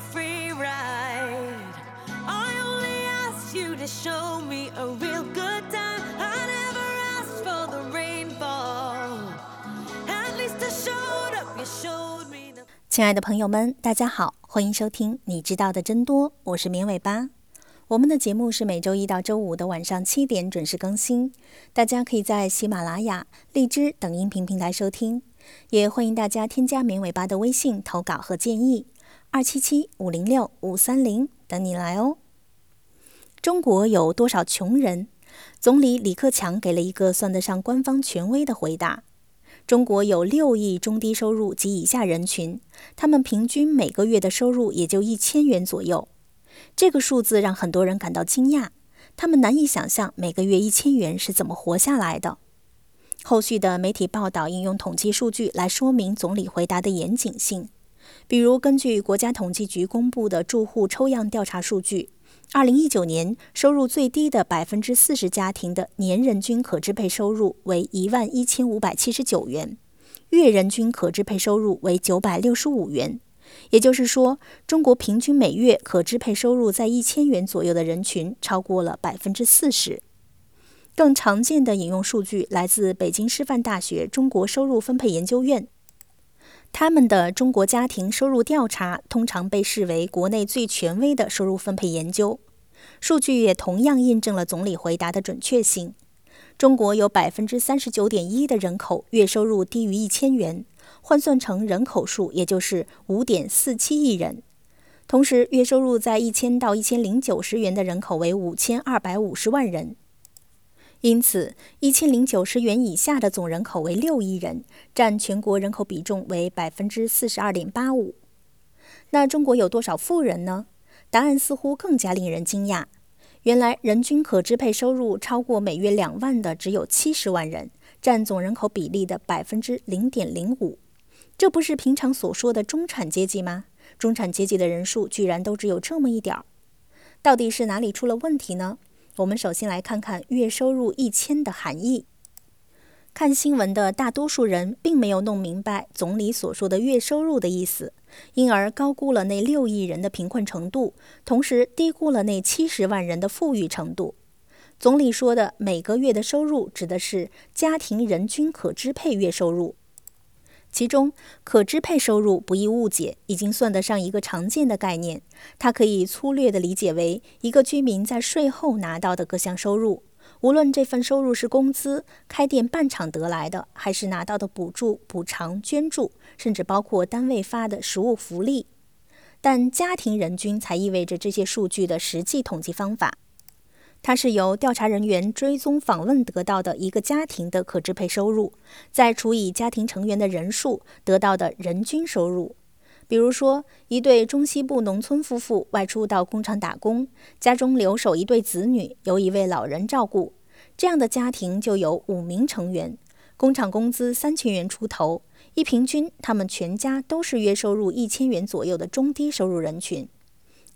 free ride. I only asked you to show me a real good time. I never asked for the rainfall. At least I showed up, you showed me the. 亲爱的朋友们，大家好，欢迎收听《你知道的真多》，我是绵尾巴。我们的节目是每周一到周五的晚上七点准时更新，大家可以在喜马拉雅、荔枝等音频平台收听，也欢迎大家添加绵尾巴的微信投稿和建议，二七七五零六五三零等你来哦。中国有多少穷人？总理李克强给了一个算得上官方权威的回答：中国有六亿中低收入及以下人群，他们平均每个月的收入也就一千元左右。这个数字让很多人感到惊讶，他们难以想象每个月一千元是怎么活下来的。后续的媒体报道应用统计数据来说明总理回答的严谨性，比如根据国家统计局公布的住户抽样调查数据，二零一九年收入最低的百分之四十家庭的年人均可支配收入为一万一千五百七十九元，月人均可支配收入为九百六十五元。也就是说，中国平均每月可支配收入在一千元左右的人群超过了百分之四十。更常见的引用数据来自北京师范大学中国收入分配研究院，他们的中国家庭收入调查通常被视为国内最权威的收入分配研究。数据也同样印证了总理回答的准确性。中国有百分之三十九点一的人口月收入低于一千元。换算成人口数，也就是五点四七亿人。同时，月收入在一千到一千零九十元的人口为五千二百五十万人。因此，一千零九十元以下的总人口为六亿人，占全国人口比重为百分之四十二点八五。那中国有多少富人呢？答案似乎更加令人惊讶。原来，人均可支配收入超过每月两万的只有七十万人。占总人口比例的百分之零点零五，这不是平常所说的中产阶级吗？中产阶级的人数居然都只有这么一点儿，到底是哪里出了问题呢？我们首先来看看月收入一千的含义。看新闻的大多数人并没有弄明白总理所说的月收入的意思，因而高估了那六亿人的贫困程度，同时低估了那七十万人的富裕程度。总理说的每个月的收入指的是家庭人均可支配月收入，其中可支配收入不易误解，已经算得上一个常见的概念。它可以粗略地理解为一个居民在税后拿到的各项收入，无论这份收入是工资、开店办厂得来的，还是拿到的补助、补偿、捐助，甚至包括单位发的实物福利。但家庭人均才意味着这些数据的实际统计方法。它是由调查人员追踪访问得到的一个家庭的可支配收入，再除以家庭成员的人数得到的人均收入。比如说，一对中西部农村夫妇外出到工厂打工，家中留守一对子女，由一位老人照顾，这样的家庭就有五名成员，工厂工资三千元出头，一平均，他们全家都是月收入一千元左右的中低收入人群。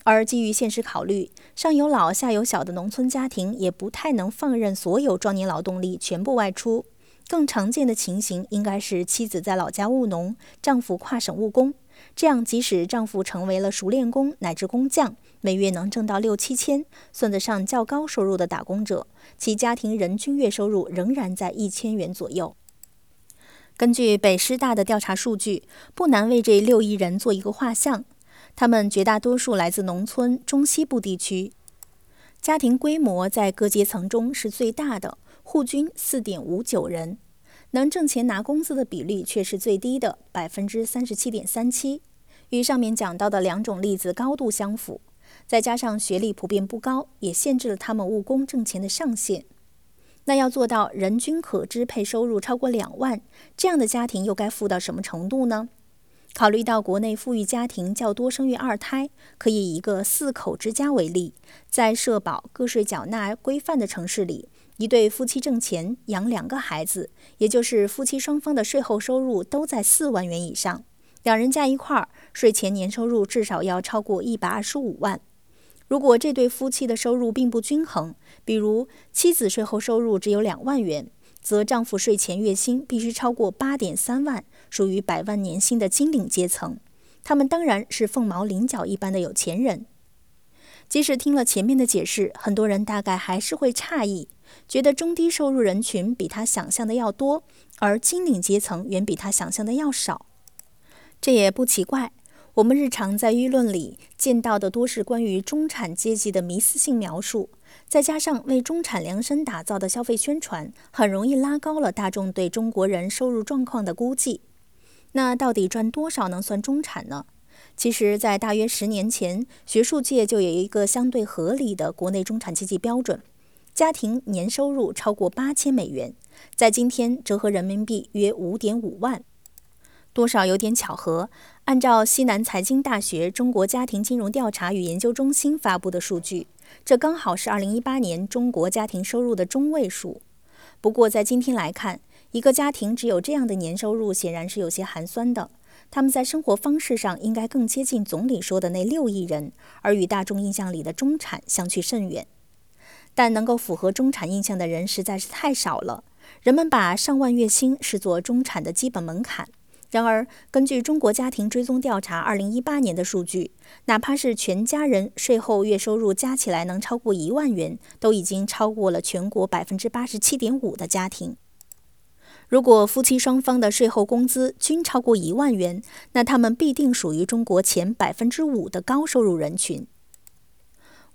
而基于现实考虑，上有老下有小的农村家庭也不太能放任所有壮年劳动力全部外出。更常见的情形应该是妻子在老家务农，丈夫跨省务工。这样，即使丈夫成为了熟练工乃至工匠，每月能挣到六七千，算得上较高收入的打工者，其家庭人均月收入仍然在一千元左右。根据北师大的调查数据，不难为这六亿人做一个画像。他们绝大多数来自农村中西部地区，家庭规模在各阶层中是最大的，户均四点五九人，能挣钱拿工资的比例却是最低的，百分之三十七点三七，与上面讲到的两种例子高度相符。再加上学历普遍不高，也限制了他们务工挣钱的上限。那要做到人均可支配收入超过两万，这样的家庭又该富到什么程度呢？考虑到国内富裕家庭较多生育二胎，可以以一个四口之家为例，在社保个税缴纳规范的城市里，一对夫妻挣钱养两个孩子，也就是夫妻双方的税后收入都在四万元以上，两人加一块儿，税前年收入至少要超过一百二十五万。如果这对夫妻的收入并不均衡，比如妻子税后收入只有两万元。则丈夫税前月薪必须超过八点三万，属于百万年薪的金领阶层。他们当然是凤毛麟角一般的有钱人。即使听了前面的解释，很多人大概还是会诧异，觉得中低收入人群比他想象的要多，而金领阶层远比他想象的要少。这也不奇怪，我们日常在舆论里见到的多是关于中产阶级的迷思性描述，再加上为中产量身打造的消费宣传，很容易拉高了大众对中国人收入状况的估计。那到底赚多少能算中产呢？其实，在大约十年前，学术界就有一个相对合理的国内中产阶级标准：家庭年收入超过八千美元，在今天折合人民币约五点五万。多少有点巧合，按照西南财经大学中国家庭金融调查与研究中心发布的数据，这刚好是二零一八年中国家庭收入的中位数。不过，在今天来看，一个家庭只有这样的年收入，显然是有些寒酸的。他们在生活方式上应该更接近总理说的那六亿人，而与大众印象里的中产相去甚远。但能够符合中产印象的人实在是太少了。人们把上万月薪视作中产的基本门槛。然而，根据中国家庭追踪调查二零一八年的数据，哪怕是全家人税后月收入加起来能超过一万元，都已经超过了全国百分之八十七点五的家庭。如果夫妻双方的税后工资均超过一万元，那他们必定属于中国前百分之五的高收入人群。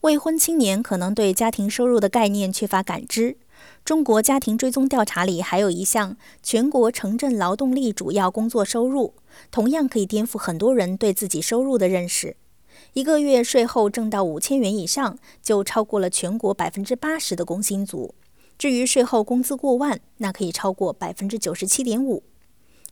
未婚青年可能对家庭收入的概念缺乏感知。中国家庭追踪调查里还有一项全国城镇劳动力主要工作收入，同样可以颠覆很多人对自己收入的认识。一个月税后挣到五千元以上，就超过了全国百分之八十的工薪族。至于税后工资过万，那可以超过百分之九十七点五。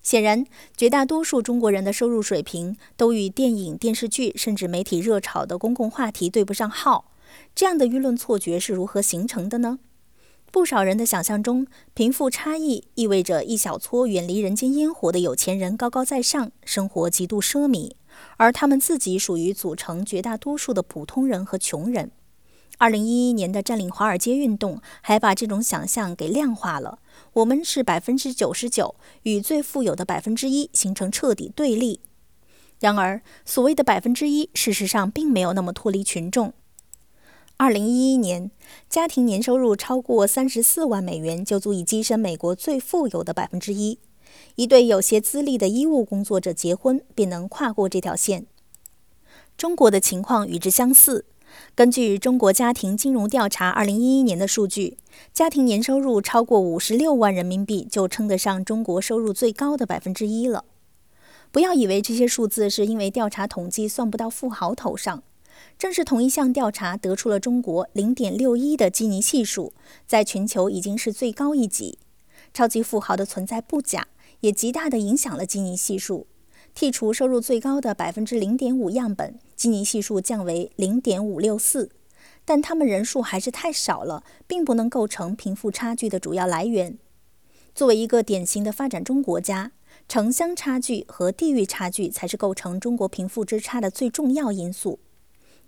显然，绝大多数中国人的收入水平都与电影、电视剧甚至媒体热炒的公共话题对不上号。这样的舆论错觉是如何形成的呢？不少人的想象中，贫富差异意味着一小撮远离人间烟火的有钱人高高在上，生活极度奢靡，而他们自己属于组成绝大多数的普通人和穷人。二零一一年的占领华尔街运动还把这种想象给量化了。我们是百分之九十九，与最富有的百分之一形成彻底对立。然而，所谓的百分之一，事实上并没有那么脱离群众。二零一一年，家庭年收入超过三十四万美元就足以跻身美国最富有的百分之一。一对有些资历的医务工作者结婚便能跨过这条线。中国的情况与之相似。根据中国家庭金融调查二零一一年的数据，家庭年收入超过五十六万人民币就称得上中国收入最高的百分之一了。不要以为这些数字是因为调查统计算不到富豪头上，正是同一项调查得出了中国零点六一的基尼系数，在全球已经是最高一级。超级富豪的存在不假，也极大的影响了基尼系数。剔除收入最高的百分之零点五样本，基尼系数降为零点五六四，但他们人数还是太少了，并不能构成贫富差距的主要来源。作为一个典型的发展中国家，城乡差距和地域差距才是构成中国贫富之差的最重要因素。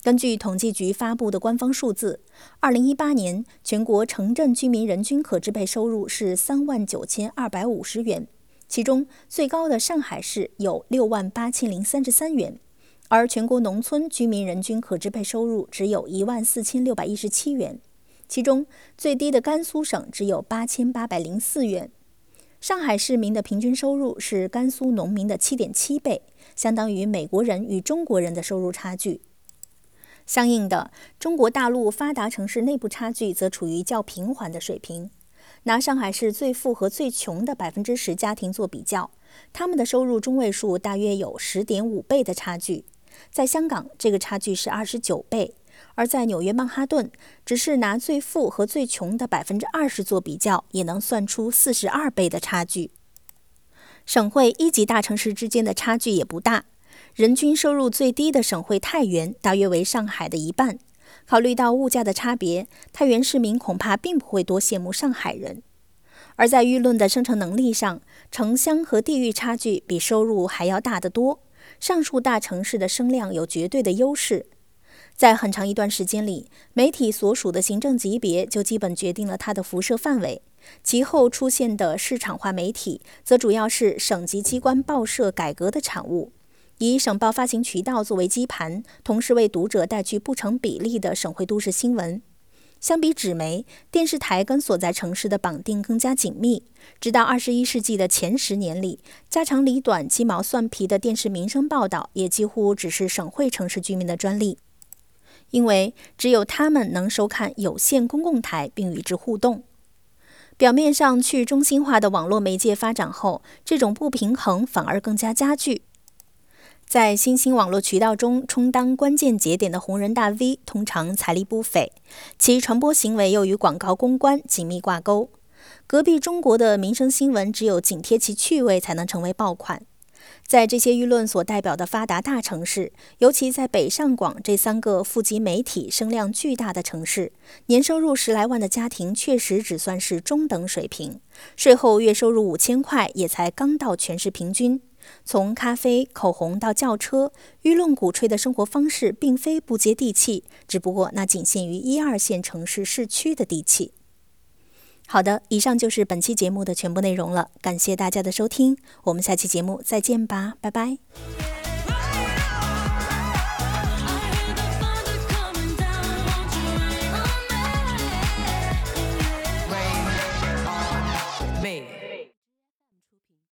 根据统计局发布的官方数字，二零一八年全国城镇居民人均可支配收入是三万九千二百五十元。其中最高的上海市有六万八千零三十三元，而全国农村居民人均可支配收入只有一万四千六百一十七元。其中最低的甘肃省只有八千八百零四元。上海市民的平均收入是甘肃农民的七点七倍，相当于美国人与中国人的收入差距。相应的，中国大陆发达城市内部差距则处于较平缓的水平。拿上海市最富和最穷的百分之十家庭做比较，他们的收入中位数大约有十点五倍的差距。在香港，这个差距是二十九倍；而在纽约曼哈顿，只是拿最富和最穷的百分之二十做比较，也能算出四十二倍的差距。省会一级大城市之间的差距也不大，人均收入最低的省会太原大约为上海的一半。考虑到物价的差别，太原市民恐怕并不会多羡慕上海人。而在舆论的生成能力上，城乡和地域差距比收入还要大得多。上述大城市的声量有绝对的优势。在很长一段时间里，媒体所属的行政级别就基本决定了它的辐射范围。其后出现的市场化媒体，则主要是省级机关报社改革的产物。以省报发行渠道作为基盘，同时为读者带去不成比例的省会都市新闻。相比纸媒，电视台跟所在城市的绑定更加紧密。直到二十一世纪的前十年里，家长里短、鸡毛蒜皮的电视民生报道也几乎只是省会城市居民的专利，因为只有他们能收看有线公共台并与之互动。表面上去中心化的网络媒介发展后，这种不平衡反而更加加剧。在新兴网络渠道中充当关键节点的红人大 V，通常财力不菲，其传播行为又与广告公关紧密挂钩。隔壁中国的民生新闻，只有紧贴其趣味，才能成为爆款。在这些舆论所代表的发达大城市，尤其在北上广这三个富集媒体声量巨大的城市，年收入十来万的家庭确实只算是中等水平，税后月收入五千块也才刚到全市平均。从咖啡、口红到轿车，舆论鼓吹的生活方式并非不接地气，只不过那仅限于一二线城市市区的地气。好的，以上就是本期节目的全部内容了，感谢大家的收听，我们下期节目再见吧，拜拜。